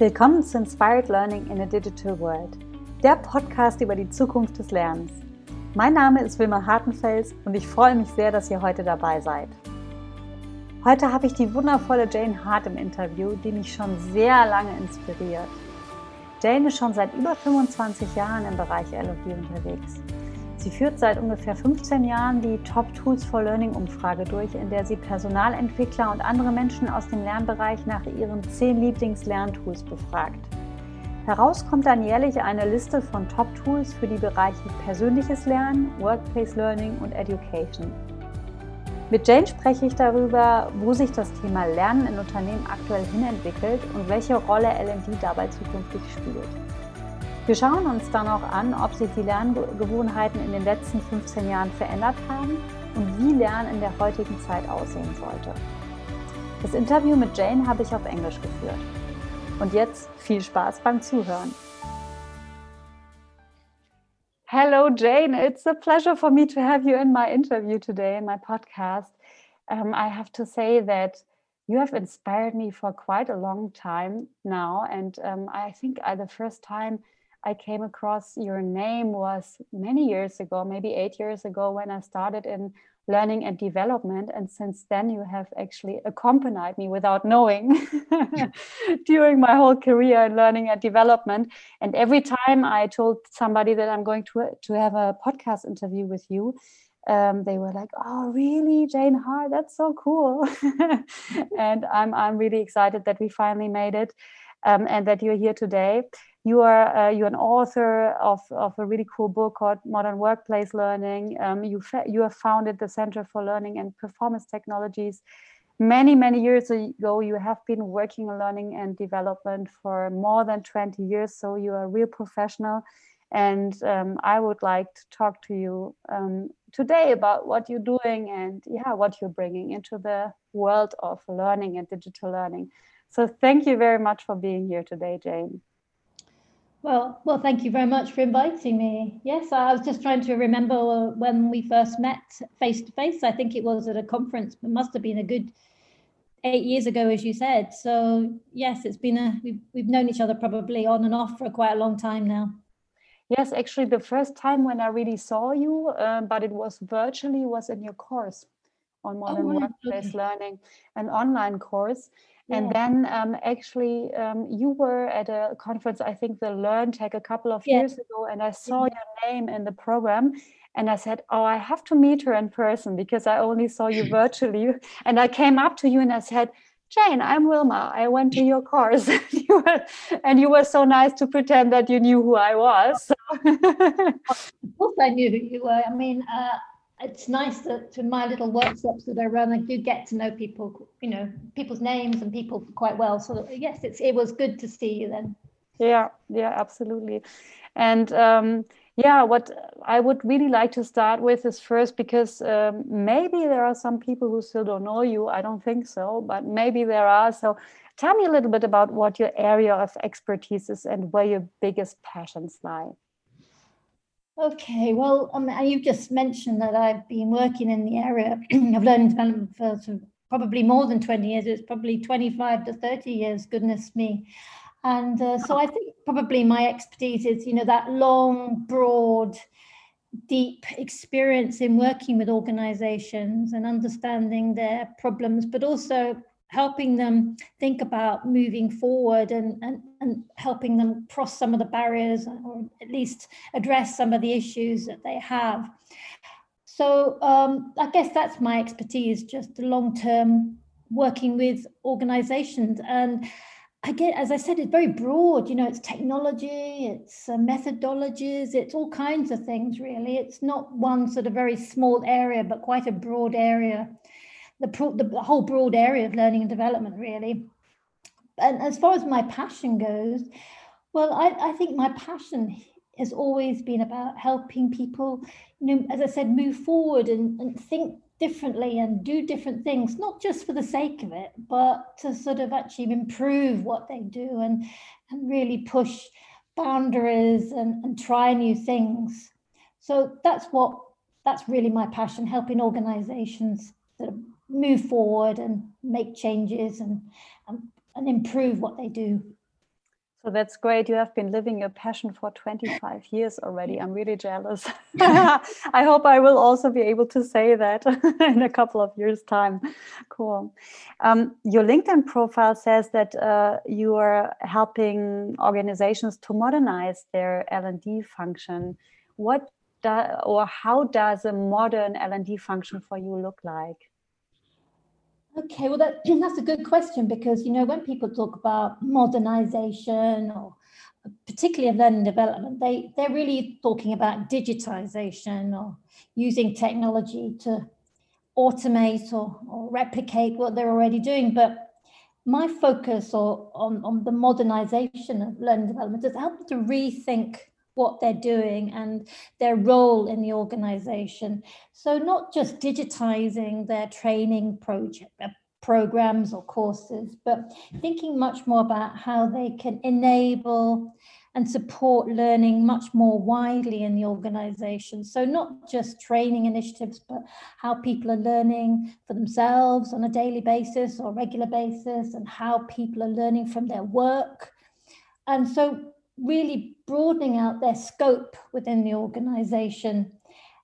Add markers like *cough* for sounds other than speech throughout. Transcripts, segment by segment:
Willkommen zu Inspired Learning in a Digital World, der Podcast über die Zukunft des Lernens. Mein Name ist Wilma Hartenfels und ich freue mich sehr, dass ihr heute dabei seid. Heute habe ich die wundervolle Jane Hart im Interview, die mich schon sehr lange inspiriert. Jane ist schon seit über 25 Jahren im Bereich LOD unterwegs. Sie führt seit ungefähr 15 Jahren die Top Tools for Learning Umfrage durch, in der sie Personalentwickler und andere Menschen aus dem Lernbereich nach ihren 10 Lieblings-Lerntools befragt. Heraus kommt dann jährlich eine Liste von Top Tools für die Bereiche persönliches Lernen, Workplace Learning und Education. Mit Jane spreche ich darüber, wo sich das Thema Lernen in Unternehmen aktuell hinentwickelt und welche Rolle LD dabei zukünftig spielt. Wir schauen uns dann auch an, ob sich die Lerngewohnheiten in den letzten 15 Jahren verändert haben und wie Lernen in der heutigen Zeit aussehen sollte. Das Interview mit Jane habe ich auf Englisch geführt. Und jetzt viel Spaß beim Zuhören. Hello, Jane. It's a pleasure for me to have you in my interview today in my podcast. Um, I have to say that you have inspired me for quite a long time now. And um, I think I, the first time I came across your name was many years ago, maybe eight years ago, when I started in learning and development. And since then, you have actually accompanied me without knowing *laughs* during my whole career in learning and development. And every time I told somebody that I'm going to, to have a podcast interview with you, um, they were like, "Oh, really, Jane Hart? That's so cool!" *laughs* and I'm I'm really excited that we finally made it, um, and that you're here today you are uh, you're an author of, of a really cool book called Modern Workplace Learning. Um, you you have founded the Center for Learning and Performance Technologies. Many many years ago, you have been working in learning and development for more than 20 years. So you are a real professional, and um, I would like to talk to you um, today about what you're doing and yeah, what you're bringing into the world of learning and digital learning. So thank you very much for being here today, Jane. Well, well, thank you very much for inviting me. Yes, I was just trying to remember when we first met face to face. I think it was at a conference. Must have been a good eight years ago, as you said. So yes, it's been a we've we've known each other probably on and off for quite a long time now. Yes, actually, the first time when I really saw you, uh, but it was virtually, was in your course on modern oh, workplace okay. learning, an online course. And then um, actually, um, you were at a conference, I think the LearnTech a couple of years ago, and I saw your name in the program. And I said, Oh, I have to meet her in person because I only saw you *laughs* virtually. And I came up to you and I said, Jane, I'm Wilma. I went to your course. *laughs* you were, and you were so nice to pretend that you knew who I was. *laughs* of course, I knew who you were. I mean, uh, it's nice that in my little workshops that I run, I do get to know people, you know, people's names and people quite well. So yes, it's it was good to see you then. Yeah, yeah, absolutely. And um, yeah, what I would really like to start with is first because um, maybe there are some people who still don't know you. I don't think so, but maybe there are. So tell me a little bit about what your area of expertise is and where your biggest passions lie. Okay, well, um, you've just mentioned that I've been working in the area of learning development for sort of probably more than 20 years. It's probably 25 to 30 years, goodness me. And uh, so I think probably my expertise is, you know, that long, broad, deep experience in working with organizations and understanding their problems, but also helping them think about moving forward and, and, and helping them cross some of the barriers or at least address some of the issues that they have. So um, I guess that's my expertise, just the long term working with organizations. And I get, as I said, it's very broad. You know, it's technology, it's uh, methodologies, it's all kinds of things, really. It's not one sort of very small area, but quite a broad area the, pro- the whole broad area of learning and development, really. And as far as my passion goes, well, I, I think my passion has always been about helping people, you know, as I said, move forward and, and think differently and do different things, not just for the sake of it, but to sort of actually improve what they do and, and really push boundaries and, and try new things. So that's what that's really my passion, helping organizations move forward and make changes and, and, and improve what they do. So that's great. You have been living your passion for 25 years already. I'm really jealous. *laughs* I hope I will also be able to say that *laughs* in a couple of years' time. Cool. Um, your LinkedIn profile says that uh, you are helping organizations to modernize their L&D function. What do, or how does a modern L&D function for you look like? Okay, well, that, *clears throat* that's a good question because, you know, when people talk about modernization or particularly of learning development, they, they're really talking about digitization or using technology to automate or, or replicate what they're already doing. But my focus or, on, on the modernization of learning development is help to rethink what they're doing and their role in the organization. So not just digitizing their training project, uh, programs or courses, but thinking much more about how they can enable and support learning much more widely in the organization. So not just training initiatives, but how people are learning for themselves on a daily basis or regular basis and how people are learning from their work. And so really broadening out their scope within the organization.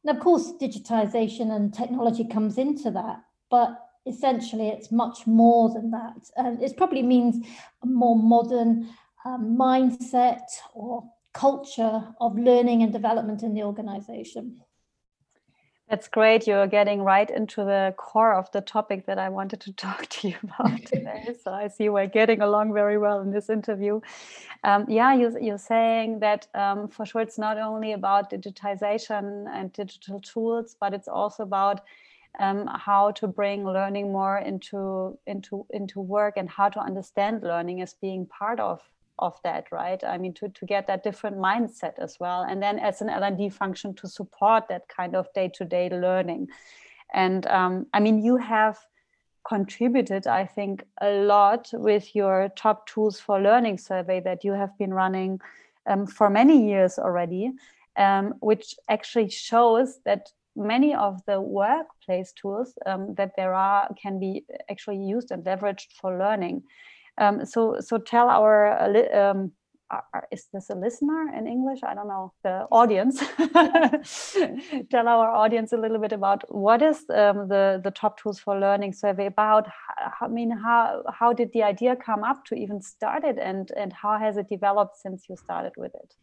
And of course, digitization and technology comes into that, but essentially it's much more than that. And it probably means a more modern um, mindset or culture of learning and development in the organization. That's great. You're getting right into the core of the topic that I wanted to *laughs* talk to you about *laughs* today. so I see we're getting along very well in this interview. Um, yeah, you, you're saying that um, for sure it's not only about digitization and digital tools, but it's also about um, how to bring learning more into into into work and how to understand learning as being part of of that right? I mean to, to get that different mindset as well and then as an l&d function to support that kind of day-to-day learning. And um, i mean you have contributed i think a lot with your top tools for learning survey that you have been running um, for many years already um, which actually shows that many of the workplace tools um, that there are can be actually used and leveraged for learning um, so, so tell our uh, um, is this a listener in English? I don't know the audience. *laughs* tell our audience a little bit about what is um, the the top tools for learning survey about. I mean, how how did the idea come up to even start it, and and how has it developed since you started with it?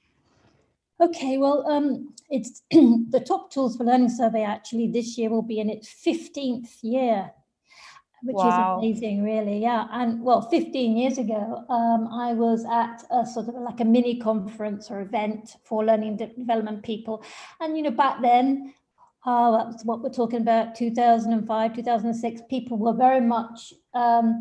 Okay, well, um, it's *clears throat* the top tools for learning survey. Actually, this year will be in its fifteenth year which wow. is amazing, really. Yeah. And well, 15 years ago, um, I was at a sort of like a mini conference or event for learning development people. And, you know, back then, oh, that's what we're talking about 2005, 2006, people were very much um,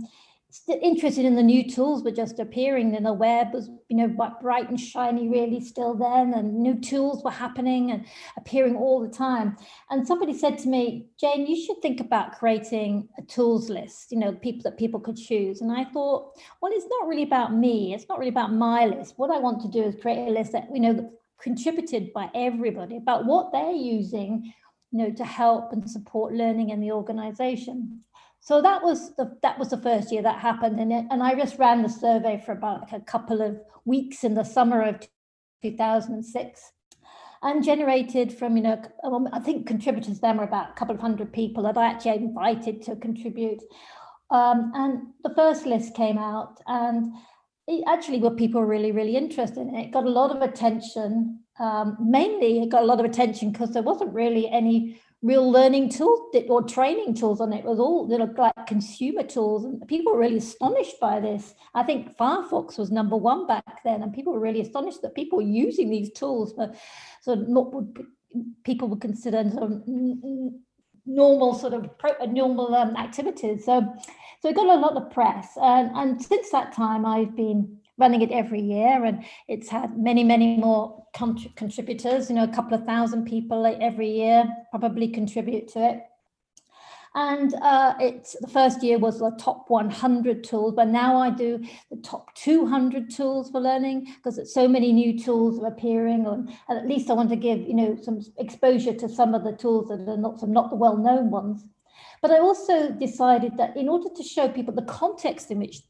interested in the new tools were just appearing and the web was you know bright and shiny really still then and new tools were happening and appearing all the time. And somebody said to me jane you should think about creating a tools list you know people that people could choose. And i thought well it's not really about me it's not really about my list. What i want to do is create a list that you know contributed by everybody about what they're using you know to help and support learning in the organization so that was the that was the first year that happened, and it, and I just ran the survey for about a couple of weeks in the summer of 2006, and generated from you know um, I think contributors then were about a couple of hundred people that I actually invited to contribute, um, and the first list came out, and it actually were people really really interested and it. it got a lot of attention. Um, mainly, it got a lot of attention because there wasn't really any real learning tools or training tools on it. was all know, like consumer tools and people were really astonished by this i think firefox was number one back then and people were really astonished that people were using these tools for sort of what people would consider sort of normal sort of normal um, activities so so it got a lot of press and and since that time i've been running it every year and it's had many many more contributors you know a couple of thousand people every year probably contribute to it. And uh, it's the first year was the top 100 tools but now i do the top 200 tools for learning because so many new tools are appearing and at least i want to give you know some exposure to some of the tools that are not some not the well-known ones But I also decided that in order to show people the context in which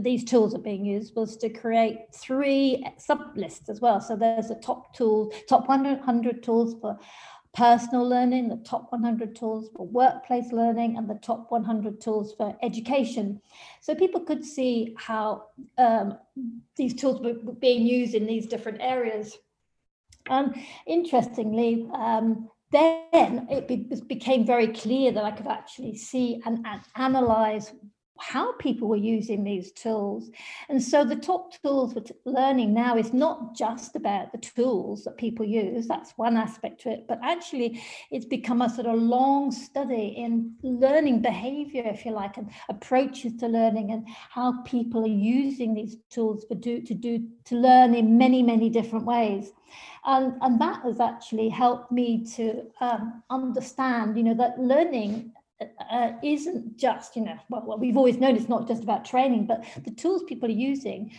these tools are being used was to create three sub lists as well. So there's a top tool, top 100 tools for personal learning, the top 100 tools for workplace learning, and the top 100 tools for education. So people could see how um, these tools were being used in these different areas. And interestingly, um, then it be, became very clear that I could actually see and, and analyze how people were using these tools. And so the top tools for learning now is not just about the tools that people use, that's one aspect to it, but actually it's become a sort of long study in learning behavior, if you like, and approaches to learning and how people are using these tools for do, to do to learn in many, many different ways. And, and that has actually helped me to um, understand, you know, that learning uh, isn't just, you know, well, well, we've always known it's not just about training, but the tools people are using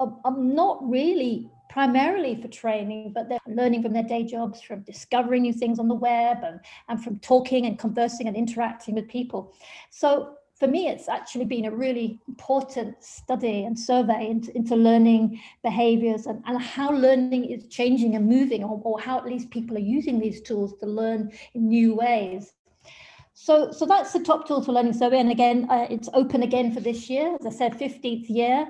are, are not really primarily for training, but they're learning from their day jobs, from discovering new things on the web, and, and from talking and conversing and interacting with people. So for me, it's actually been a really important study and survey into, into learning behaviors and, and how learning is changing and moving, or, or how at least people are using these tools to learn in new ways. So, so that's the top tools for learning survey. And again, uh, it's open again for this year. As I said, 15th year.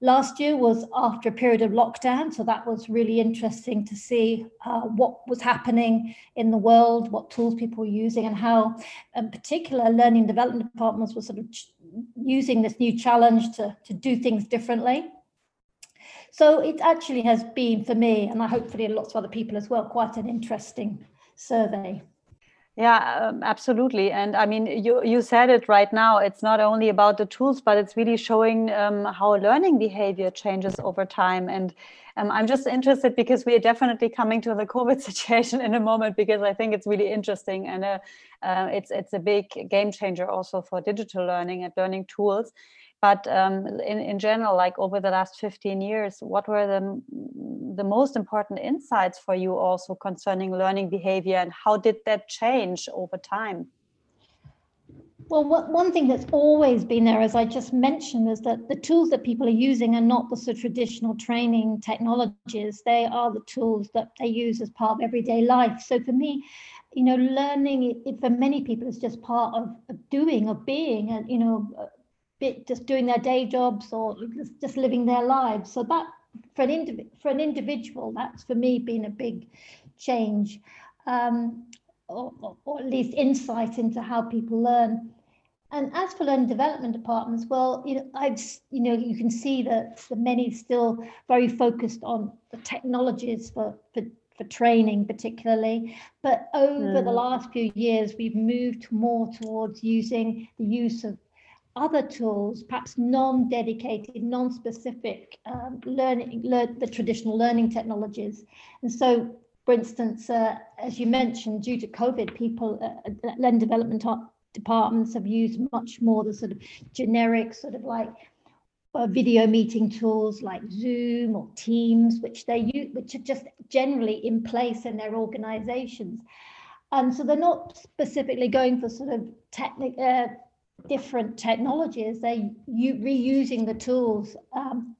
Last year was after a period of lockdown. So that was really interesting to see uh, what was happening in the world, what tools people were using, and how, in particular, learning development departments were sort of using this new challenge to, to do things differently. So it actually has been for me, and I hopefully lots of other people as well, quite an interesting survey. Yeah, um, absolutely. And I mean, you you said it right now. It's not only about the tools, but it's really showing um, how learning behavior changes over time. And um, I'm just interested because we are definitely coming to the COVID *laughs* situation in a moment because I think it's really interesting and uh, uh, it's it's a big game changer also for digital learning and learning tools. But um, in, in general, like over the last 15 years, what were the, the most important insights for you also concerning learning behavior and how did that change over time? Well, one thing that's always been there, as I just mentioned, is that the tools that people are using are not the sort of traditional training technologies. They are the tools that they use as part of everyday life. So for me, you know, learning it, it for many people is just part of, of doing, of being, and you know, bit just doing their day jobs or just living their lives. So that for an indiv- for an individual, that's for me been a big change, um, or, or, at least insight into how people learn. And as for learning development departments, well, you know, I've you know you can see that the many still very focused on the technologies for for for training particularly but over mm. the last few years we've moved more towards using the use of other tools, perhaps non-dedicated, non-specific um, learning, the traditional learning technologies. And so, for instance, uh, as you mentioned, due to COVID, people, uh, uh learning development departments have used much more the sort of generic sort of like uh, video meeting tools like Zoom or Teams, which they use, which are just generally in place in their organizations. And so they're not specifically going for sort of technical, uh, different technologies, they're reusing the tools um,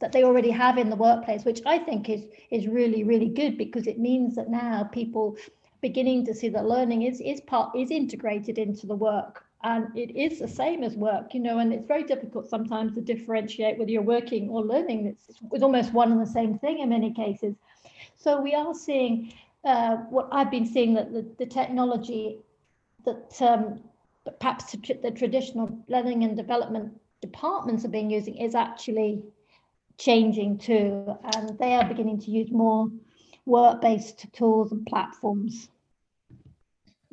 that they already have in the workplace, which I think is is really really good because it means that now people beginning to see that learning is is part is integrated into the work. And it is the same as work you know and it's very difficult sometimes to differentiate whether you're working or learning. It's, it's almost one and the same thing in many cases. So we are seeing uh, what i've been seeing that the, the technology that um, perhaps the traditional learning and development departments are being using is actually changing too, and they are beginning to use more work-based tools and platforms.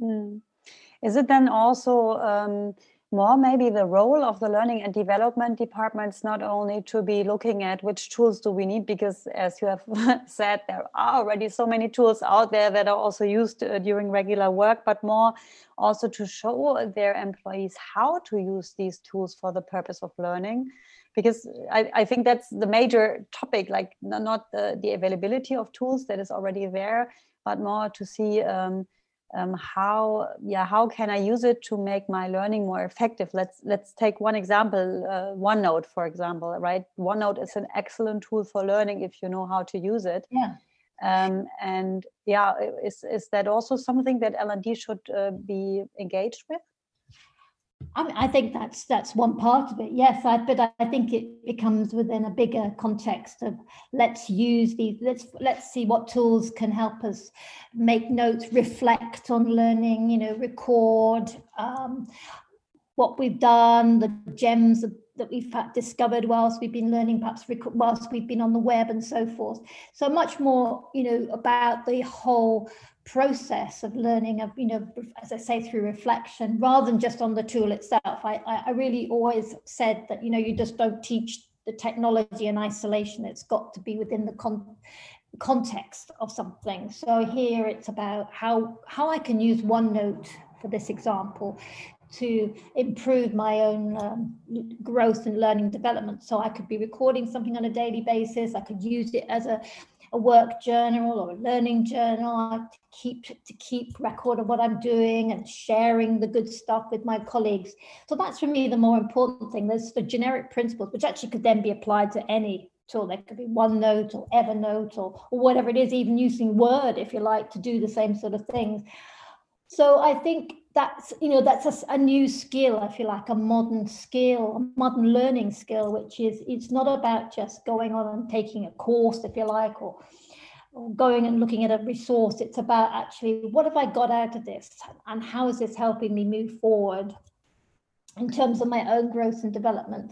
Mm. Is it then also um, more maybe the role of the learning and development departments not only to be looking at which tools do we need because as you have *laughs* said there are already so many tools out there that are also used uh, during regular work but more also to show their employees how to use these tools for the purpose of learning. Because I, I think that's the major topic like not the, the availability of tools that is already there but more to see um, um, how yeah how can i use it to make my learning more effective? Let's let's take one example uh, onenote for example right? Onenote is an excellent tool for learning if you know how to use it. Yeah. Um, and yeah is is that also something that l&d should uh, be engaged with I, mean, I think that's that's one part of it. Yes, I, but I think it becomes within a bigger context of let's use these. Let's let's see what tools can help us make notes, reflect on learning. You know, record um, what we've done, the gems that we've discovered whilst we've been learning, perhaps whilst we've been on the web and so forth. So much more, you know, about the whole process of learning of you know as i say through reflection rather than just on the tool itself. I i really always said that you know you just don't teach the technology in isolation. It's got to be within the con- context of something. So here it's about how how i can use onenote for this example to improve my own um, growth and learning development. So i could be recording something on a daily basis. I could use it as a a work journal or a learning journal to keep to keep record of what I'm doing and sharing the good stuff with my colleagues. So that's for me the more important thing. There's the generic principles which actually could then be applied to any tool. There could be OneNote or Evernote or, or whatever it is, even using Word if you like to do the same sort of things. So I think that's you know that's a, a, new skill i feel like a modern skill a modern learning skill which is it's not about just going on and taking a course if you like or, or going and looking at a resource. It's about actually what have i got out of this? And how is this helping me move forward in terms of my own growth and development?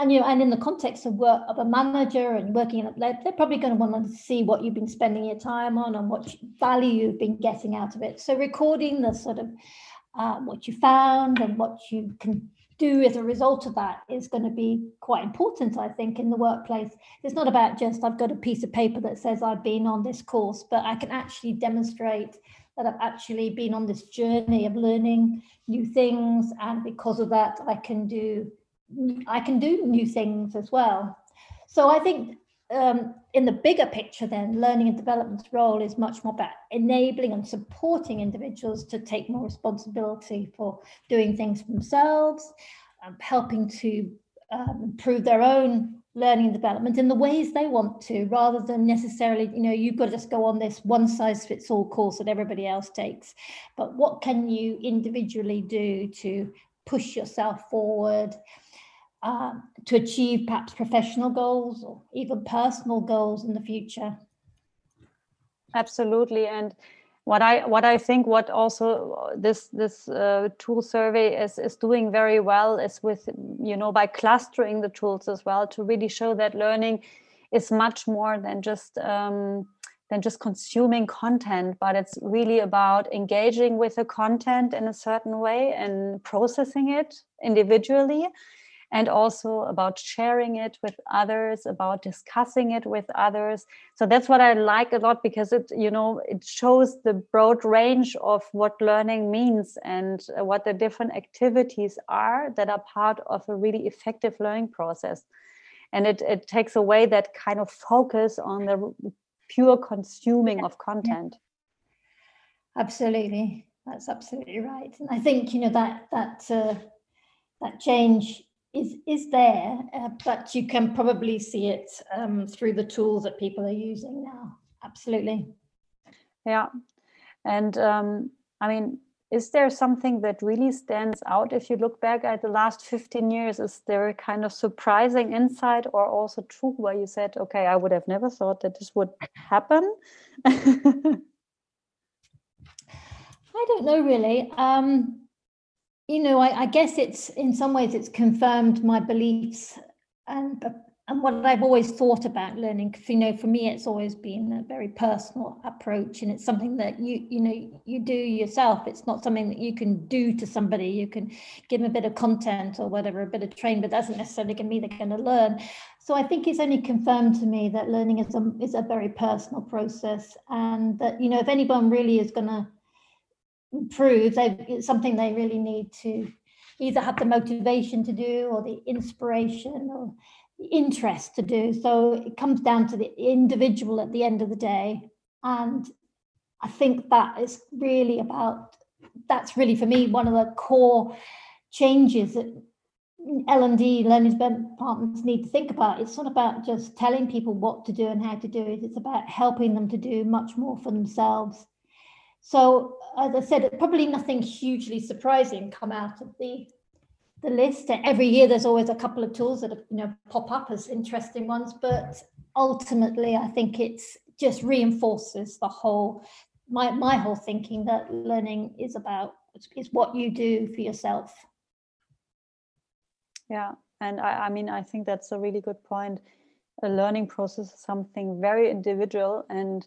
And you know, and in the context of work of a manager and working in they're, they're probably going to want to see what you've been spending your time on and what value you've been getting out of it. So recording the sort of um, what you found and what you can do as a result of that is going to be quite important, I think, in the workplace. It's not about just I've got a piece of paper that says I've been on this course, but I can actually demonstrate that I've actually been on this journey of learning new things, and because of that, I can do I can do new things as well. So I think um, in the bigger picture, then learning and development's role is much more about enabling and supporting individuals to take more responsibility for doing things themselves, um, helping to um, improve their own learning and development in the ways they want to, rather than necessarily, you know, you've got to just go on this one size fits all course that everybody else takes. But what can you individually do to push yourself forward? Um, to achieve perhaps professional goals or even personal goals in the future. Absolutely, and what I what I think what also this this uh, tool survey is is doing very well is with you know by clustering the tools as well to really show that learning is much more than just um, than just consuming content, but it's really about engaging with the content in a certain way and processing it individually and also about sharing it with others about discussing it with others. So that's what i like a lot because it you know it shows the broad range of what learning means and uh, what the different activities are that are part of a really effective learning process. And it, it takes away that kind of focus on the pure consuming of content. Absolutely. That's absolutely right. And i think you know that that uh, that change is is there, uh, but you can probably see it um, through the tools that people are using now. Absolutely. Yeah, and um, I mean, is there something that really stands out if you look back at the last 15 years? Is there a kind of surprising insight or also true where you said, okay, I would have never thought that this would happen? *laughs* I don't know really. Um, you know, I, I, guess it's in some ways it's confirmed my beliefs and and what I've always thought about learning. Because You know, for me, it's always been a very personal approach, and it's something that you you know you do yourself. It's not something that you can do to somebody. You can give them a bit of content or whatever, a bit of training, but doesn't necessarily mean they're going to learn. So I think it's only confirmed to me that learning is a is a very personal process, and that you know if anyone really is going to improve, they, it's something they really need to either have the motivation to do or the inspiration or the interest to do. So it comes down to the individual at the end of the day. And I think that is really about that's really for me one of the core changes that L&D learning departments need to think about. It's not about just telling people what to do and how to do it. It's about helping them to do much more for themselves. So as I said, probably nothing hugely surprising come out of the the list. Every year there's always a couple of tools that you know pop up as interesting ones, but ultimately I think it's just reinforces the whole my my whole thinking that learning is about is what you do for yourself. Yeah, and I, I mean I think that's a really good point. A learning process is something very individual and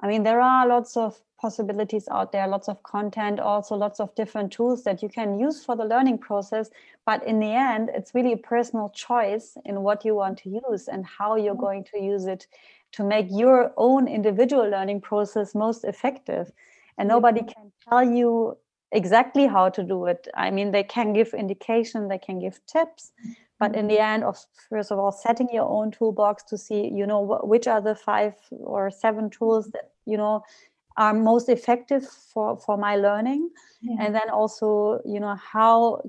I mean there are lots of possibilities out there, lots of content, also lots of different tools that you can use for the learning process. But in the end, it's really a personal choice in what you want to use and how you're mm-hmm. going to use it to make your own individual learning process most effective. And nobody can tell you exactly how to do it. I mean, they can give indication, they can give tips, but in the end of first of all setting your own toolbox to see you know which are the five or seven tools that you know are most effective for for my learning. Yeah. and then also you know how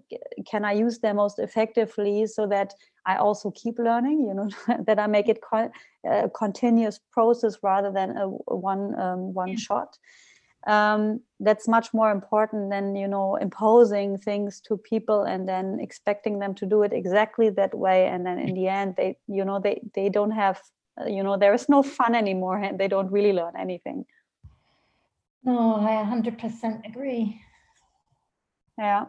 can i use them most effectively so that i also keep learning you know *laughs* that i make it a continuous process rather than a, a one um, one yeah. shot. Um, that's much more important than you know imposing things to people and then expecting them to do it exactly that way. And then in the end they you know they they don't have uh, you know there is no fun anymore and they don't really learn anything no, I 100% agree. Yeah.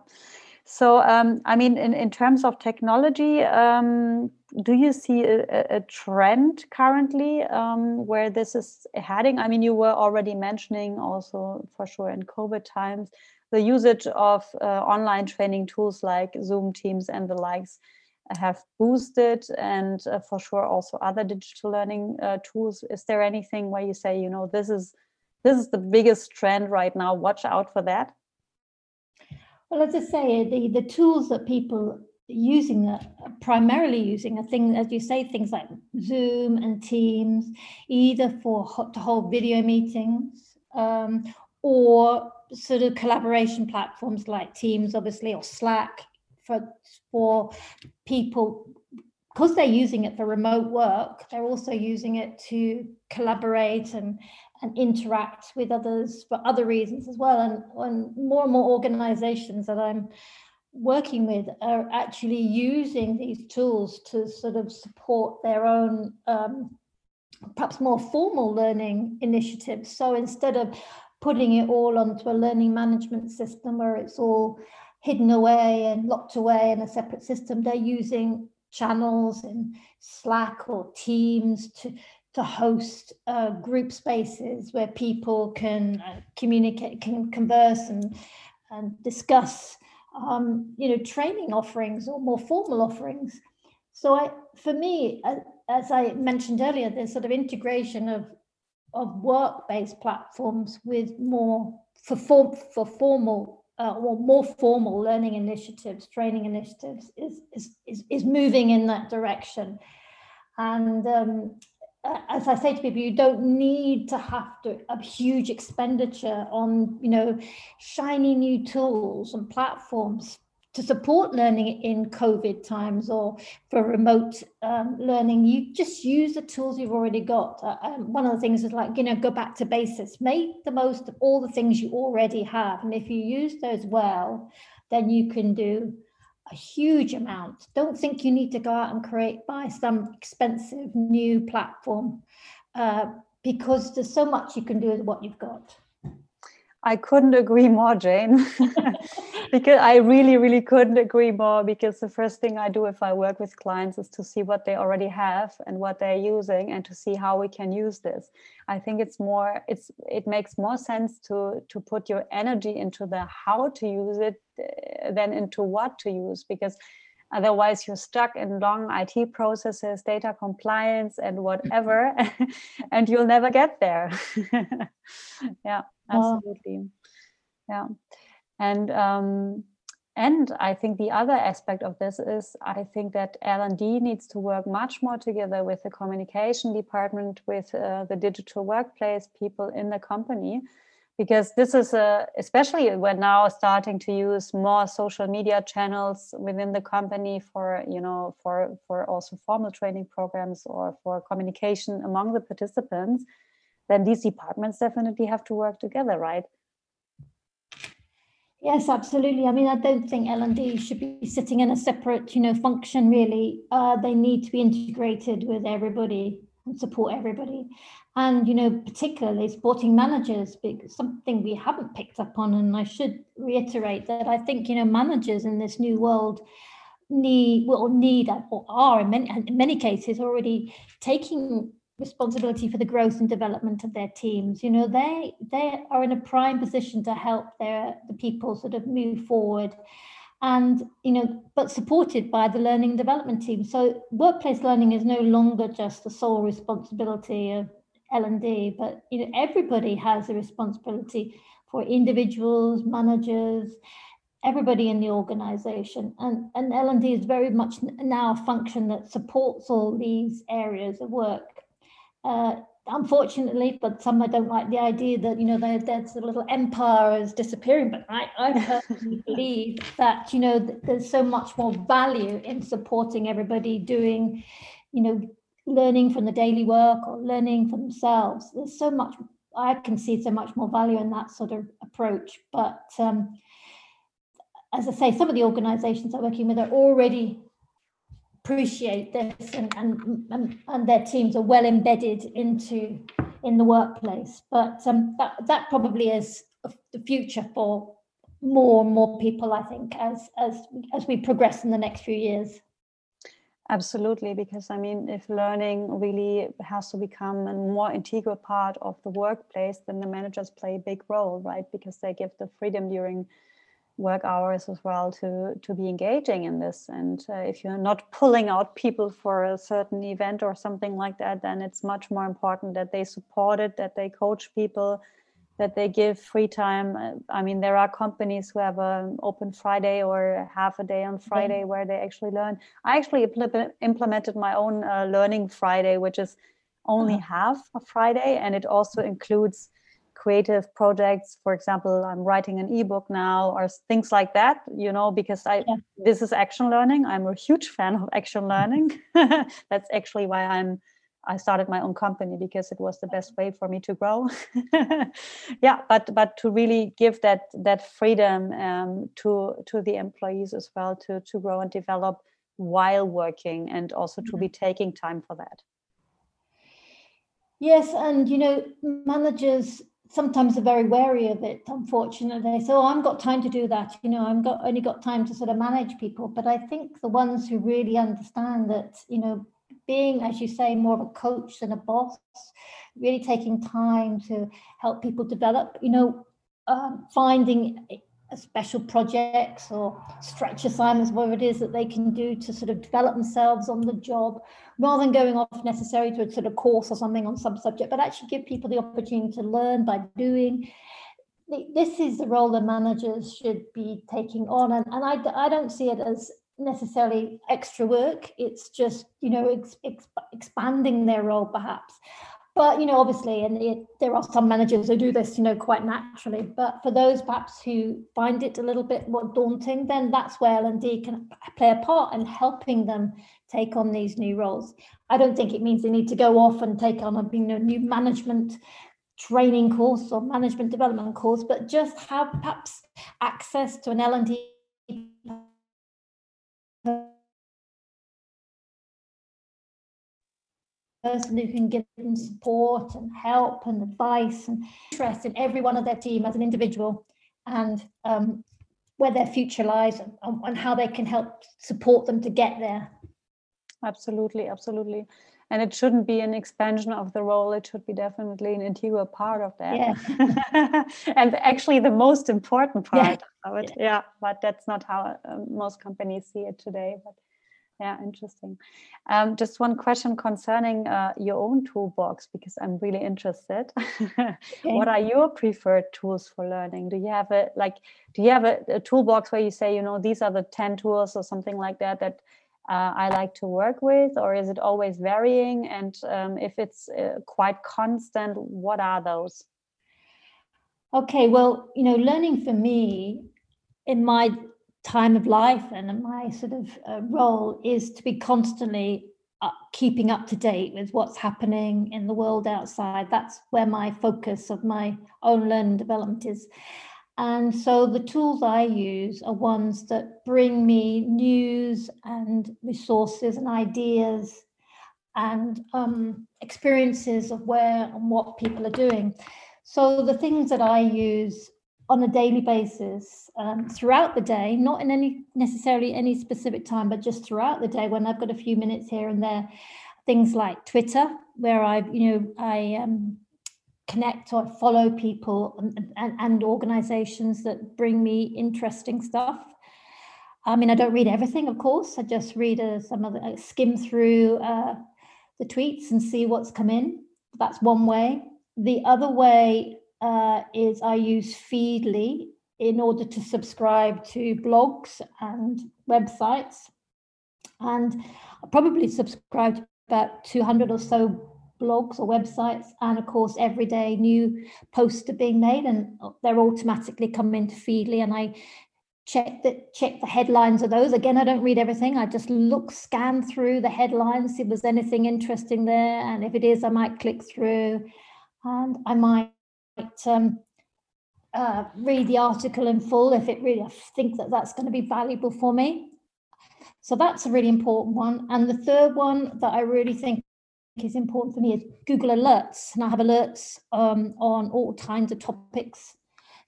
So, um, I mean, in, in terms of technology, um, do you see a, a trend currently um, where this is heading? I mean, you were already mentioning also for sure in COVID times the usage of uh, online training tools like Zoom, Teams, and the likes have boosted, and uh, for sure also other digital learning uh, tools. Is there anything where you say, you know, this is this is the biggest trend right now. Watch out for that. Well, as I say, the, the tools that people using primarily using a thing as you say things like zoom and teams either for to hold video meetings um, or sort of collaboration platforms like teams obviously or slack for for people because they're using it for remote work they're also using it to collaborate and and interact with others for other reasons as well. And, and more and more organizations that I'm working with are actually using these tools to sort of support their own um, perhaps more formal learning initiatives. So instead of putting it all onto a learning management system where it's all hidden away and locked away in a separate system, they're using channels in Slack or Teams to to host uh, group spaces where people can uh, communicate, can converse and, and discuss, um, you know, training offerings or more formal offerings. So I, for me, uh, as I mentioned earlier, there's sort of integration of of work-based platforms with more for form, for formal uh, or more formal learning initiatives, training initiatives is is is, is moving in that direction. And um, as I say to people, you don't need to have to a huge expenditure on, you know, shiny new tools and platforms to support learning in COVID times or for remote um, learning. You just use the tools you've already got. Uh, um, one of the things is like, you know, go back to basics, make the most of all the things you already have. And if you use those well, then you can do a huge amount. Don't think you need to go out and create, buy some expensive new platform uh, because there's so much you can do with what you've got. I couldn't agree more, Jane, *laughs* because I really, really couldn't agree more. Because the first thing I do if I work with clients is to see what they already have and what they're using, and to see how we can use this. I think it's more, it's it makes more sense to to put your energy into the how to use it uh, than into what to use, because otherwise you're stuck in long it processes data compliance and whatever *laughs* and you'll never get there. *laughs* Yeah absolutely. Yeah. And um, and i think the other aspect of this is i think that l&d needs to work much more together with the communication department with uh, the digital workplace people in the company because this is a especially we're now starting to use more social media channels within the company for you know for for also formal training programs or for communication among the participants then these departments definitely have to work together right Yes, absolutely. I mean, I don't think L&D should be sitting in a separate, you know, function really. Uh, they need to be integrated with everybody and support everybody. And you know particularly sporting managers something we haven't picked up on and i should reiterate that i think you know managers in this new world need will need or are in many, in many cases already taking responsibility for the growth and development of their teams. You know they they are in a prime position to help their the people sort of move forward and you know but supported by the learning development team so workplace learning is no longer just the sole responsibility of L&D, but you know everybody has a responsibility for individuals, managers, everybody in the organization. And, and L&D is very much now a function that supports all these areas of work. Uh, unfortunately, but some I don't like the idea that, you know, there, there's a little empire is disappearing. But I, I *laughs* personally believe that, you know, there's so much more value in supporting everybody doing, you know, learning from the daily work or learning for themselves. There's so much, I can see so much more value in that sort of approach. But um, as I say, some of the organizations I'm working with are already appreciate this and, and, and, their teams are well embedded into in the workplace. But um, that, that probably is the future for more and more people, I think, as, as, as we progress in the next few years. Absolutely, because I mean, if learning really has to become a more integral part of the workplace, then the managers play a big role, right? Because they give the freedom during work hours as well to to be engaging in this. And uh, if you're not pulling out people for a certain event or something like that, then it's much more important that they support it, that they coach people, that they give free time. Uh, I mean, there are companies who have an open Friday or half a day on Friday where they actually learn. I actually impl- implemented my own uh, learning Friday, which is only uh-huh. half a Friday, and it also includes creative projects. For example, I'm writing an ebook now, or things like that. You know, because I yeah. this is action learning. I'm a huge fan of action learning. *laughs* That's actually why I'm I started my own company because it was the best way for me to grow. *laughs* yeah, but but to really give that that freedom um, to to the employees as well to to grow and develop while working and also to be mm-hmm. taking time for that. Yes, and you know managers sometimes are very wary of it unfortunately. So i've got time to do that you know i've got only got time to sort of manage people. But i think the ones who really understand that you know being, as you say, more of a coach than a boss, really taking time to help people develop, you know, um, finding special projects or stretch assignments, whatever it is that they can do to sort of develop themselves on the job, rather than going off necessarily to a sort of course or something on some subject, but actually give people the opportunity to learn by doing. This is the role that managers should be taking on. And, and I, I don't see it as necessarily extra work it's just you know ex, ex, expanding their role perhaps but you know obviously and there are some managers who do this you know quite naturally. But for those perhaps who find it a little bit more daunting then that's where l&d can play a part in helping them take on these new roles. I don't think it means they need to go off and take on a you know, new management training course or management development course but just have perhaps access to an l&d person who can give them support and help and advice and interest in every one of their team as an individual and um, where their future lies and, and how they can help support them to get there. Absolutely, absolutely. And it shouldn't be an expansion of the role, it should be definitely an integral part of that. Yeah. *laughs* and actually, the most important part yeah. of it. Yeah. yeah. but that's not how uh, most companies see it today. But yeah interesting. Um, just one question concerning uh, your own toolbox because i'm really interested. *laughs* Okay. what are your preferred tools for learning? Do you have a like do you have a, a, toolbox where you say you know these are the 10 tools or something like that that uh, i like to work with? Or is it always varying? And um, if it's uh, quite constant what are those? Okay, well, you know, learning for me in my time of life and my sort of uh, role is to be constantly uh, keeping up to date with what's happening in the world outside. That's where my focus of my own learning development is. And so the tools I use are ones that bring me news and resources and ideas and um, experiences of where and what people are doing. So the things that I use on a daily basis um, throughout the day, not in any necessarily any specific time, but just throughout the day when I've got a few minutes here and there, things like Twitter, where I, you know, I um, connect or follow people and, and, and organizations that bring me interesting stuff. I mean, I don't read everything, of course. I just read uh, some of the, uh, skim through uh, the tweets and see what's come in. That's one way. The other way uh, is I use Feedly in order to subscribe to blogs and websites. And I probably subscribe to about 200 or so blogs or websites. And of course every day new posts are being made and they're automatically coming to feedly. And i check the check the headlines of those. Again i don't read everything. I just look scan through the headlines see if there's anything interesting there. And if it is i might click through and i might um, uh, read the article in full if it really I think that that's going to be valuable for me so that's a really important one and the third one that i really think is important for me is Google Alerts, and I have alerts um, on all kinds of topics.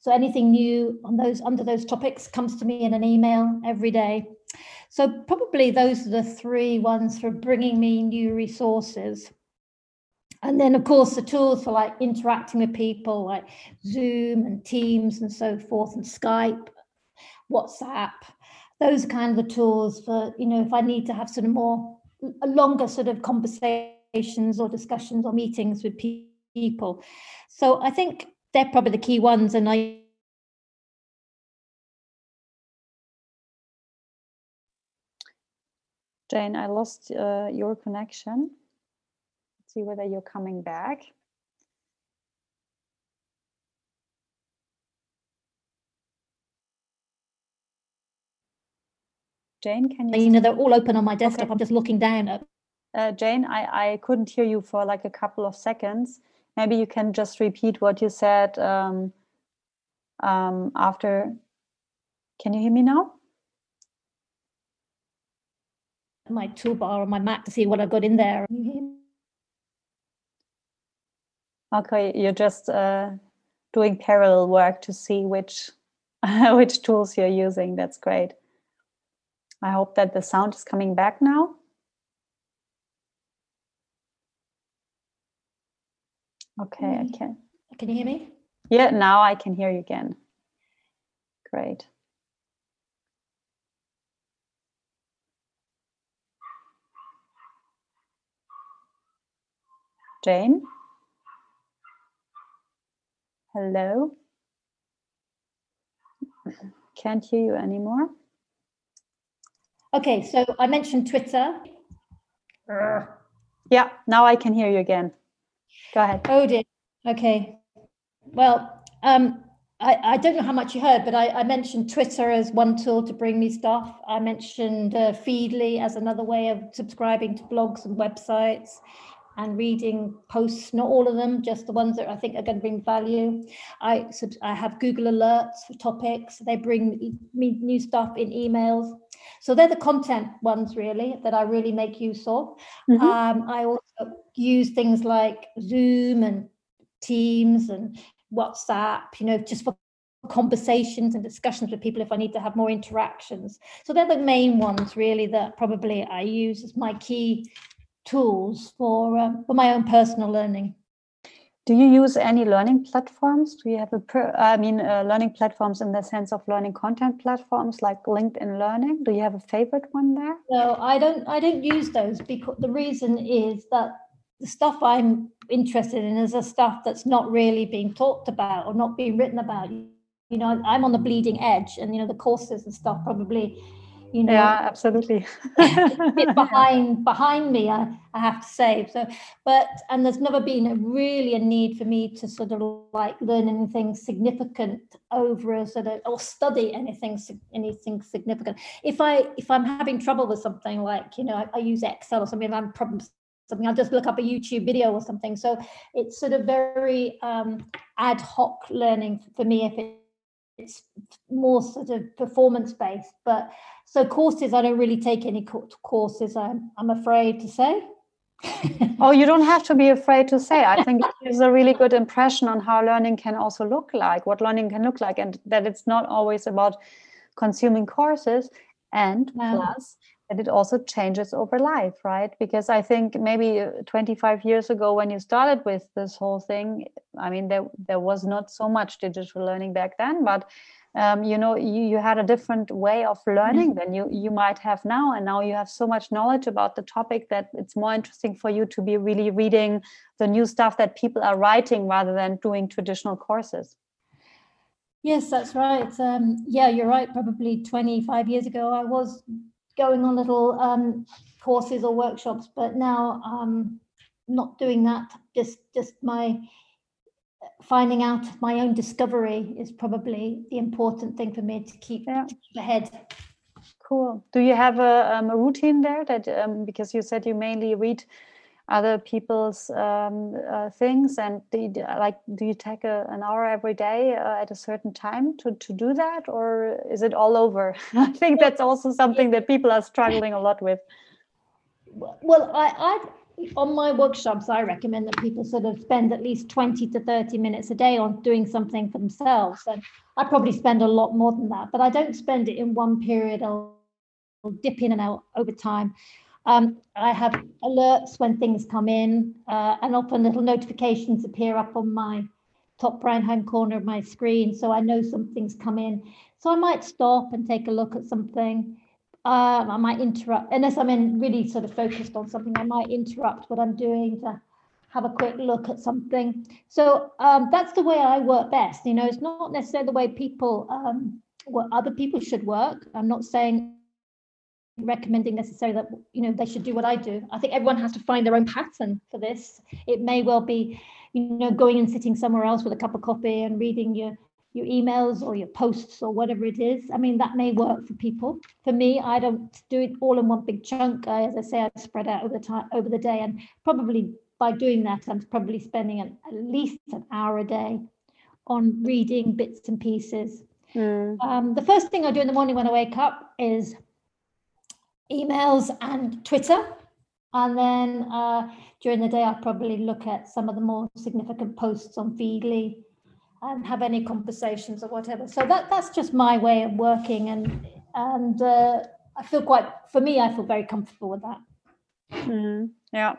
So anything new on those under those topics comes to me in an email every day. So probably those are the three ones for bringing me new resources. And then of course the tools for like interacting with people like Zoom and Teams and so forth and Skype, WhatsApp, those are kind of the tools for, you know, if I need to have sort of more longer sort of conversations or discussions or meetings with people. So I think they're probably the key ones. And I Jane, I lost uh, your connection. Let's see whether you're coming back. Jane, can you? You know, they're all open on my desktop. Okay. I'm just looking down at uh, Jane, I, I couldn't hear you for like a couple of seconds. Maybe you can just repeat what you said um, um, after. Can you hear me now? My toolbar on my Mac to see what I've got in there. Okay, you're just uh, doing parallel work to see which *laughs* which tools you're using. That's great. I hope that the sound is coming back now. Okay, I can. Can you hear me? Yeah, now I can hear you again. Great. Jane? Hello? Can't hear you anymore. Okay, so I mentioned Twitter. Yeah, now I can hear you again. Go ahead. Oh dear. Okay. Well, um, I, I don't know how much you heard, but I, I, mentioned Twitter as one tool to bring me stuff. I mentioned uh, Feedly as another way of subscribing to blogs and websites and reading posts, not all of them, just the ones that I think are going to bring value. I, I have Google Alerts for topics. They bring me new stuff in emails. So they're the content ones really that I really make use of. Mm-hmm. Um, I also use things like Zoom and Teams and WhatsApp, you know, just for conversations and discussions with people if I need to have more interactions. So they're the main ones really that probably I use as my key tools for um, for my own personal learning. Do you use any learning platforms? Do you have a, per, I mean, uh, learning platforms in the sense of learning content platforms like LinkedIn Learning? Do you have a favorite one there? No, I don't. I don't use those because the reason is that the stuff I'm interested in is a stuff that's not really being talked about or not being written about. You know, I'm on the bleeding edge, and you know, the courses and stuff probably you know? Yeah absolutely. *laughs* *laughs* Behind behind me I, I have to say. So but and there's never been a really a need for me to sort of like learn anything significant over a sort of or study anything anything significant. If i if i'm having trouble with something like you know i, I use excel or something i'm problems something i'll just look up a youtube video or something. So it's sort of very um, ad hoc learning for me if it it's more sort of performance based but so courses, I don't really take any courses. I'm I'm afraid to say. *laughs* oh, you don't have to be afraid to say. I think it gives a really good impression on how learning can also look like, what learning can look like, and that it's not always about consuming courses, and plus that it also changes over life, right? Because I think maybe uh, 25 years ago when you started with this whole thing, I mean, there there was not so much digital learning back then, but um, you know you, you had a different way of learning mm-hmm. than you you might have now and now you have so much knowledge about the topic that it's more interesting for you to be really reading the new stuff that people are writing rather than doing traditional courses yes that's right um, yeah you're right probably 25 years ago i was going on little um, courses or workshops but now i'm not doing that just just my finding out my own discovery is probably the important thing for me to keep, yeah. to keep ahead. Cool. Do you have a, um, a routine there that um, because you said you mainly read other people's um, uh, things and do you, like do you take a, an hour every day uh, at a certain time to, to do that or is it all over *laughs* i think that's also something that people are struggling a lot with well i i on my workshops, I recommend that people sort of spend at least 20 to 30 minutes a day on doing something for themselves. And I probably spend a lot more than that, but I don't spend it in one period. I'll, I'll dip in and out over time. Um, I have alerts when things come in, uh, and often little notifications appear up on my top right hand corner of my screen. So I know something's come in. So I might stop and take a look at something um, I might interrupt, unless I'm in really sort of focused on something, I might interrupt what I'm doing to have a quick look at something. So um, that's the way I work best. You know, it's not necessarily the way people, um, what other people should work. I'm not saying recommending necessarily that you know they should do what I do. I think everyone has to find their own pattern for this. It may well be, you know, going and sitting somewhere else with a cup of coffee and reading your your emails or your posts or whatever it is. I mean, that may work for people. For me, I don't do it all in one big chunk. I, as I say, I spread out over the time over the day, and probably by doing that, I'm probably spending an, at least an hour a day on reading bits and pieces. Mm. Um, the first thing I do in the morning when I wake up is emails and Twitter. And then uh, during the day, I'll probably look at some of the more significant posts on Feedly and have any conversations or whatever. So that that's just my way of working, and and uh, I feel quite for me, I feel very comfortable with that. Mm, yeah.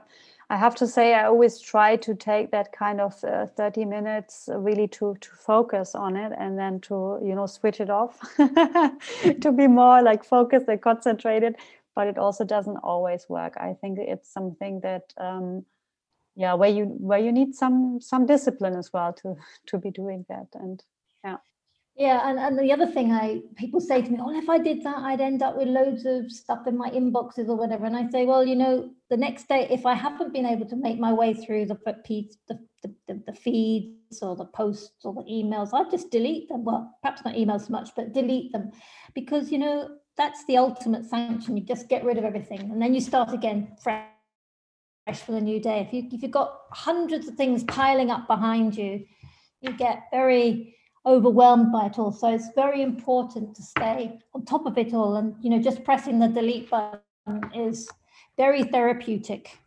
I have to say, I always try to take that kind of uh, 30 minutes really to, to focus on it and then to, you know, switch it off *laughs* to be more like focused and concentrated. But it also doesn't always work. I think it's something that um, yeah where you where you need some some discipline as well to *laughs* to be doing that and yeah. Yeah and, and the other thing i people say to me oh if i did that i'd end up with loads of stuff in my inboxes or whatever and i say well you know the next day if i haven't been able to make my way through the the, the, the, feeds or the posts or the emails i just delete them. Well perhaps not emails so much but delete them. Because you know that's the ultimate sanction you just get rid of everything and then you start again fresh for the new day. If you if you've got hundreds of things piling up behind you, you get very overwhelmed by it all. So it's very important to stay on top of it all. And you know, just pressing the delete button is very therapeutic.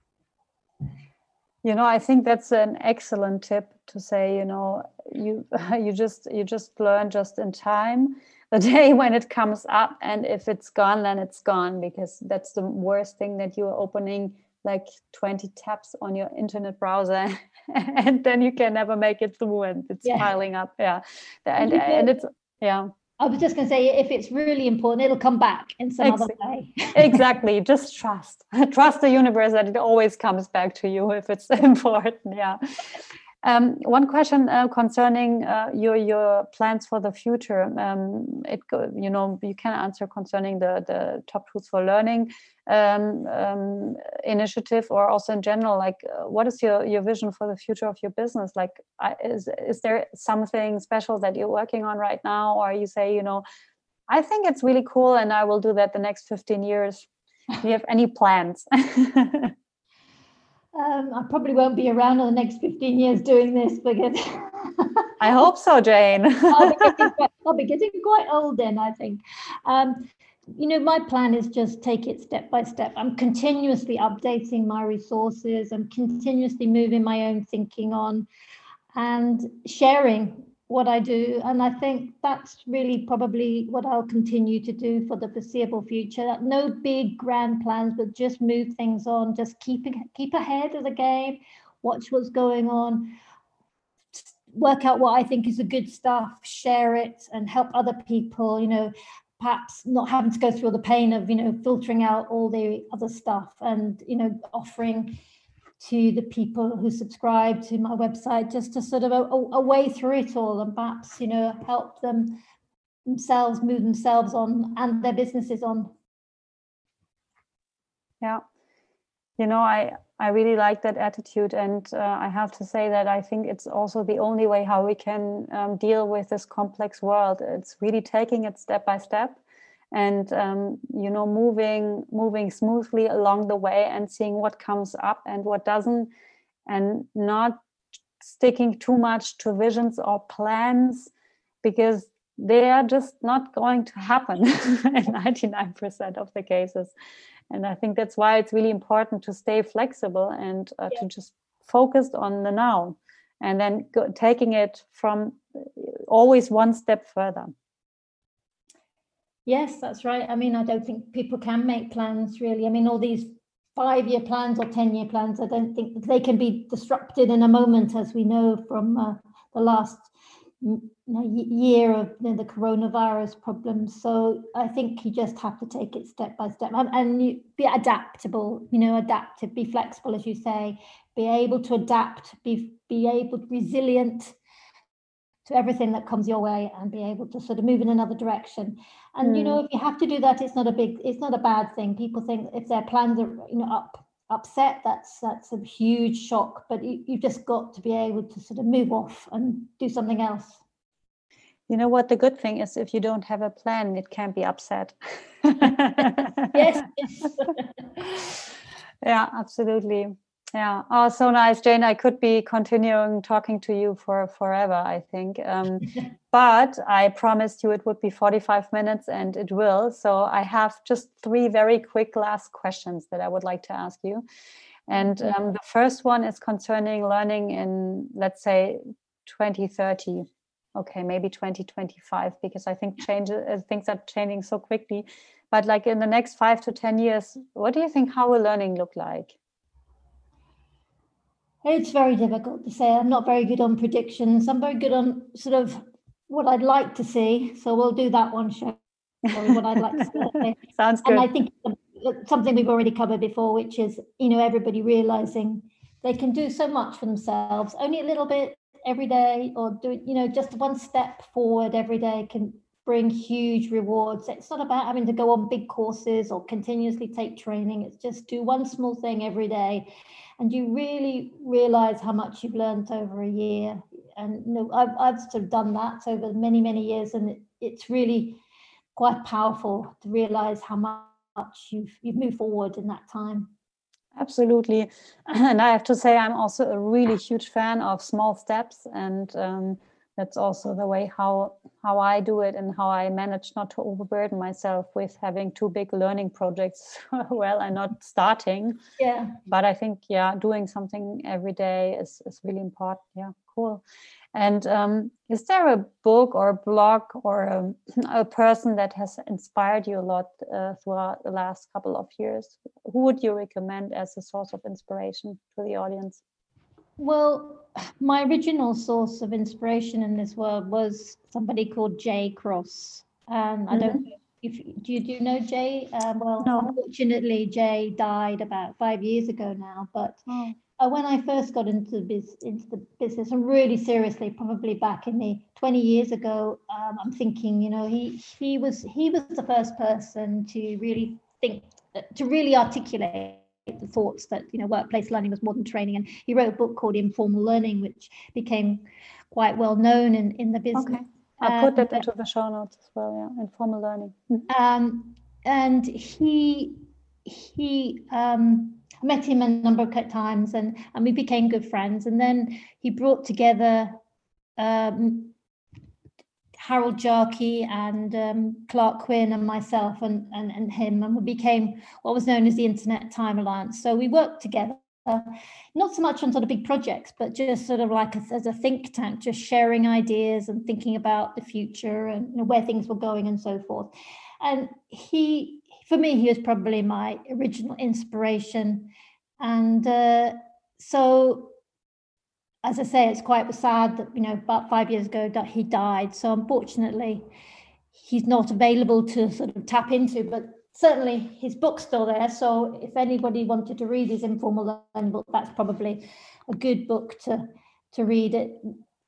You know, I think that's an excellent tip to say, you know, you *laughs* you just you just learn just in time the day when it comes up and if it's gone then it's gone because that's the worst thing that you're opening like 20 tabs on your internet browser *laughs* and then you can never make it through and it's yeah. piling up yeah and, and it's yeah I was just going to say, if it's really important, it'll come back in some exactly. other way. *laughs* exactly. Just trust. *laughs* Trust the universe that it always comes back to you if it's important. Yeah. Um, one question uh, concerning uh, your your plans for the future. Um, it you know you can answer concerning the the top tools for learning um, um initiative, or also in general. Like, uh, what is your your vision for the future of your business? Like, is is there something special that you're working on right now, or you say you know, I think it's really cool, and I will do that the next fifteen years. Do you have any plans? *laughs* Um, I probably won't be around in the next 15 years doing this because I hope so, Jane. *laughs* I'll, be quite, I'll, be getting quite, old then, I think. Um, you know, my plan is just take it step by step. I'm continuously updating my resources. I'm continuously moving my own thinking on and sharing what I do. And I think that's really probably what I'll continue to do for the foreseeable future. No big grand plans, but just move things on, just keep, keep ahead of the game, watch what's going on, work out what I think is the good stuff, share it and help other people, you know, perhaps not having to go through all the pain of, you know, filtering out all the other stuff and, you know, offering to the people who subscribe to my website just to sort of a, a, way through it all and perhaps you know help them themselves move themselves on and their businesses on. Yeah. You know i i really like that attitude and uh, i have to say that i think it's also the only way how we can um, deal with this complex world. It's really taking it step by step and um, you know moving moving smoothly along the way and seeing what comes up and what doesn't and not sticking too much to visions or plans because they are just not going to happen *laughs* in 99% of the cases and i think that's why it's really important to stay flexible and uh, yeah. to just focus on the now and then go, taking it from always one step further Yes, that's right. I mean, I don't think people can make plans really. I mean, all these five year plans or 10 year plans, I don't think they can be disrupted in a moment, as we know from uh, the last year of you know, the coronavirus problems. So I think you just have to take it step by step and, and you, be adaptable, you know, adaptive, be flexible, as you say, be able to adapt, be, be able, resilient to everything that comes your way and be able to sort of move in another direction. And mm. you know, hmm. if you have to do that, it's not a big, it's not a bad thing. People think if their plans are, you know, up upset, that's that's a huge shock. But you, you've just got to be able to sort of move off and do something else. You know what? The good thing is, if you don't have a plan, it can be upset. *laughs* yes. *laughs* yeah, absolutely. Yeah. Oh, so nice, Jane. I could be continuing talking to you for forever, I think. Um, *laughs* but I promised you it would be 45 minutes and it will. So I have just three very quick last questions that I would like to ask you. And um, the first one is concerning learning in, let's say, 2030. Okay, maybe 2025, because I think change, uh, things are changing so quickly. But like in the next five to 10 years, what do you think how will learning look like? It's very difficult to say. I'm not very good on predictions. I'm very good on sort of what I'd like to see. So we'll do that one show. what I'd like to see. *laughs* Sounds good. And I think something we've already covered before, which is you know everybody realizing they can do so much for themselves, only a little bit every day, or do you know just one step forward every day can bring huge rewards. It's not about having to go on big courses or continuously take training. It's just do one small thing every day and you really realize how much you've learned over a year. And you know, I've, I've sort of done that over many, many years, and it, it's really quite powerful to realize how much you've, you've moved forward in that time. Absolutely. *clears throat* And I have to say, I'm also a really huge fan of small steps and um, that's also the way how how I do it and how I manage not to overburden myself with having two big learning projects *laughs* well and not starting. Yeah. But I think yeah, doing something every day is is really important. Yeah, cool. And um, is there a book or a blog or a, *clears throat* a, person that has inspired you a lot uh, throughout the last couple of years? Who would you recommend as a source of inspiration to the audience? Well, my original source of inspiration in this world was somebody called Jay Cross. Um, I don't mm-hmm. know if do you, do you know Jay? Um, well, no. unfortunately, Jay died about five years ago now, but oh. uh, when I first got into the, biz, into the business and really seriously, probably back in the 20 years ago, um, I'm thinking, you know, he he was he was the first person to really think to really articulate the thoughts that you know workplace learning was more than training and he wrote a book called informal learning which became quite well known in, in the business okay. i'll put that into the show notes as well yeah informal learning mm-hmm. um, and he he um, met him a number of times and, and we became good friends. And then he brought together um, Harold Jarche and um, Clark Quinn and myself and, and, and him, and we became what was known as the Internet Time Alliance. So we worked together. Not so much on sort of big projects, but just sort of like a, as a think tank, just sharing ideas and thinking about the future and you know, where things were going and so forth. And he for me, he was probably my original inspiration. And uh, so, as I say, it's quite sad that, you know, about five years ago that he died. So, unfortunately, he's not available to sort of tap into, but certainly his book's still there. So, if anybody wanted to read his informal learning book, that's probably a good book to, to read. It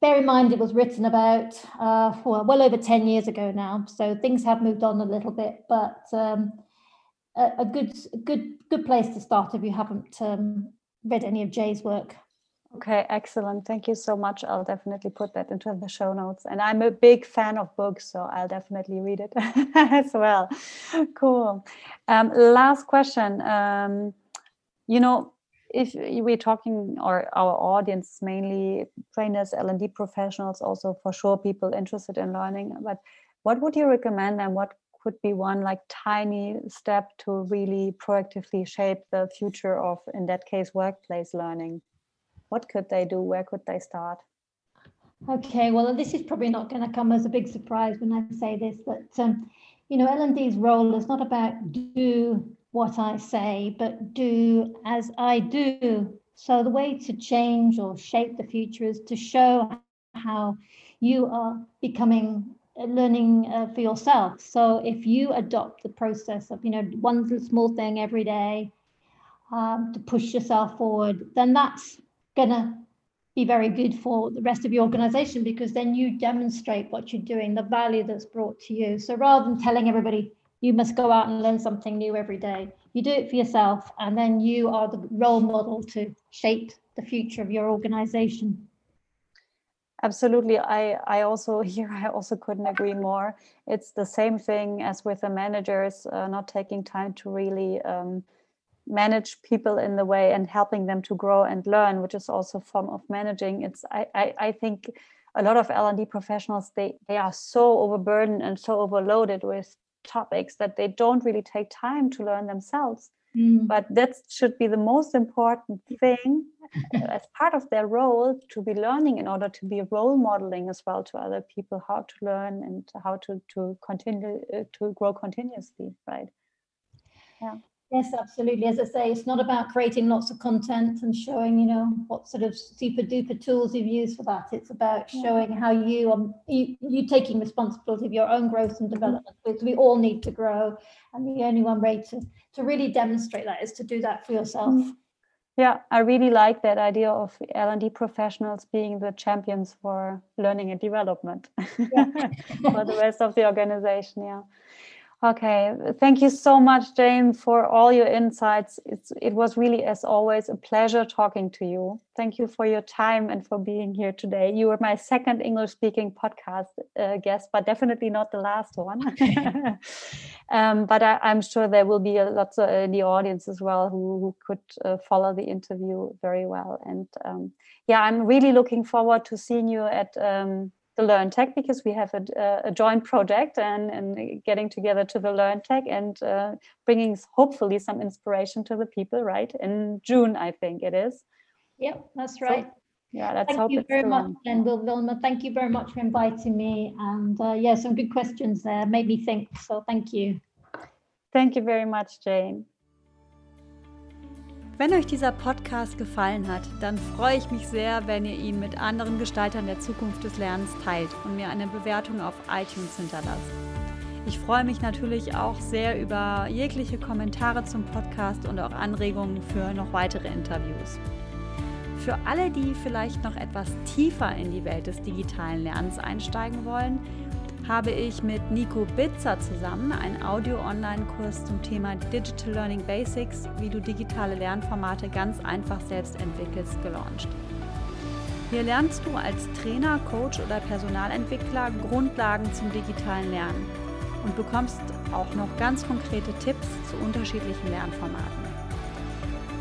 bear in mind it was written about uh, well, well over 10 years ago now so things have moved on a little bit but um, a, a good good good place to start if you haven't um, read any of Jay's work. Okay, excellent. Thank you so much. I'll definitely put that into the show notes. And I'm a big fan of books, so I'll definitely read it *laughs* as well. Cool. Um, last question. Um, you know, if we're talking, or our audience mainly trainers, L&D professionals, also for sure people interested in learning, but what would you recommend and what could be one like tiny step to really proactively shape the future of in that case workplace learning what could they do? Where could they start? Okay well this is probably not going to come as a big surprise when i say this but um, you know l&d's role is not about do what i say but do as i do. So the way to change or shape the future is to show how you are becoming learning uh, for yourself. So if you adopt the process of, you know, one small thing every day um, to push yourself forward, then that's going to be very good for the rest of your organization because then you demonstrate what you're doing, the value that's brought to you. So rather than telling everybody you must go out and learn something new every day, you do it for yourself and then you are the role model to shape the future of your organization. Absolutely. I i also *laughs* here i also couldn't agree more. It's the same thing as with the managers uh, not taking time to really um, manage people in the way and helping them to grow and learn which is also a form of managing. It's i i, I think a lot of l&d professionals they they are so overburdened and so overloaded with topics that they don't really take time to learn themselves. Mm. but that should be the most important thing *laughs* as part of their role to be learning in order to be role modeling as well to other people how to learn and how to to continue uh, to grow continuously right? Yeah yes absolutely as i say it's not about creating lots of content and showing you know what sort of super duper tools you've used for that it's about showing how you are you, you taking responsibility of your own growth and development because we all need to grow and the only one way to to really demonstrate that is to do that for yourself mm-hmm. Yeah, I really like that idea of L&D professionals being the champions for learning and development yeah. *laughs* for the rest of the organization. Yeah. Okay, thank you so much, Jane, for all your insights. It's, it was really, as always, a pleasure talking to you. Thank you for your time and for being here today. You were my second English speaking podcast uh, guest, but definitely not the last one. *laughs* *laughs* um, but I, am sure there will be a, lots of, in the audience as well who, who could uh, follow the interview very well. And um, yeah, I'm really looking forward to seeing you at. Um, the LEARNTEC because we have a, a, joint project and, and getting together to the LEARNTEC and uh, bringing hopefully some inspiration to the people, right? In June, I think it is. Yep, that's right. So, yeah, let's thank hope you very much, and Wilma. Thank you very much for inviting me. And uh, yeah, some good questions there made me think. So thank you. Thank you very much, Jane. Wenn euch dieser Podcast gefallen hat, dann freue ich mich sehr, wenn ihr ihn mit anderen Gestaltern der Zukunft des Lernens teilt und mir eine Bewertung auf iTunes hinterlasst. Ich freue mich natürlich auch sehr über jegliche Kommentare zum Podcast und auch Anregungen für noch weitere Interviews. für alle, die vielleicht noch etwas tiefer in die Welt des digitalen Lernens einsteigen wollen, habe ich mit Nico Bitzer zusammen einen Audio-Online-Kurs zum Thema Digital Learning Basics, wie du digitale Lernformate ganz einfach selbst entwickelst, gelauncht. Hier lernst du als Trainer, Coach oder Personalentwickler Grundlagen zum digitalen Lernen und bekommst auch noch ganz konkrete Tipps zu unterschiedlichen Lernformaten.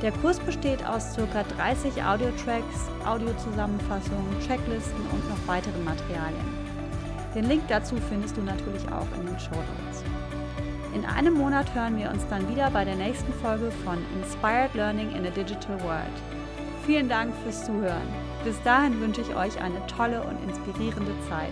Der Kurs besteht aus ca. 30 Audio-Tracks, Audiozusammenfassungen, Checklisten und noch weiteren Materialien. Den Link dazu findest du natürlich auch in den Show Notes. In einem Monat hören wir uns dann wieder bei der nächsten Folge von Inspired Learning in a Digital World. Vielen Dank fürs Zuhören. Bis dahin wünsche ich euch eine tolle und inspirierende Zeit.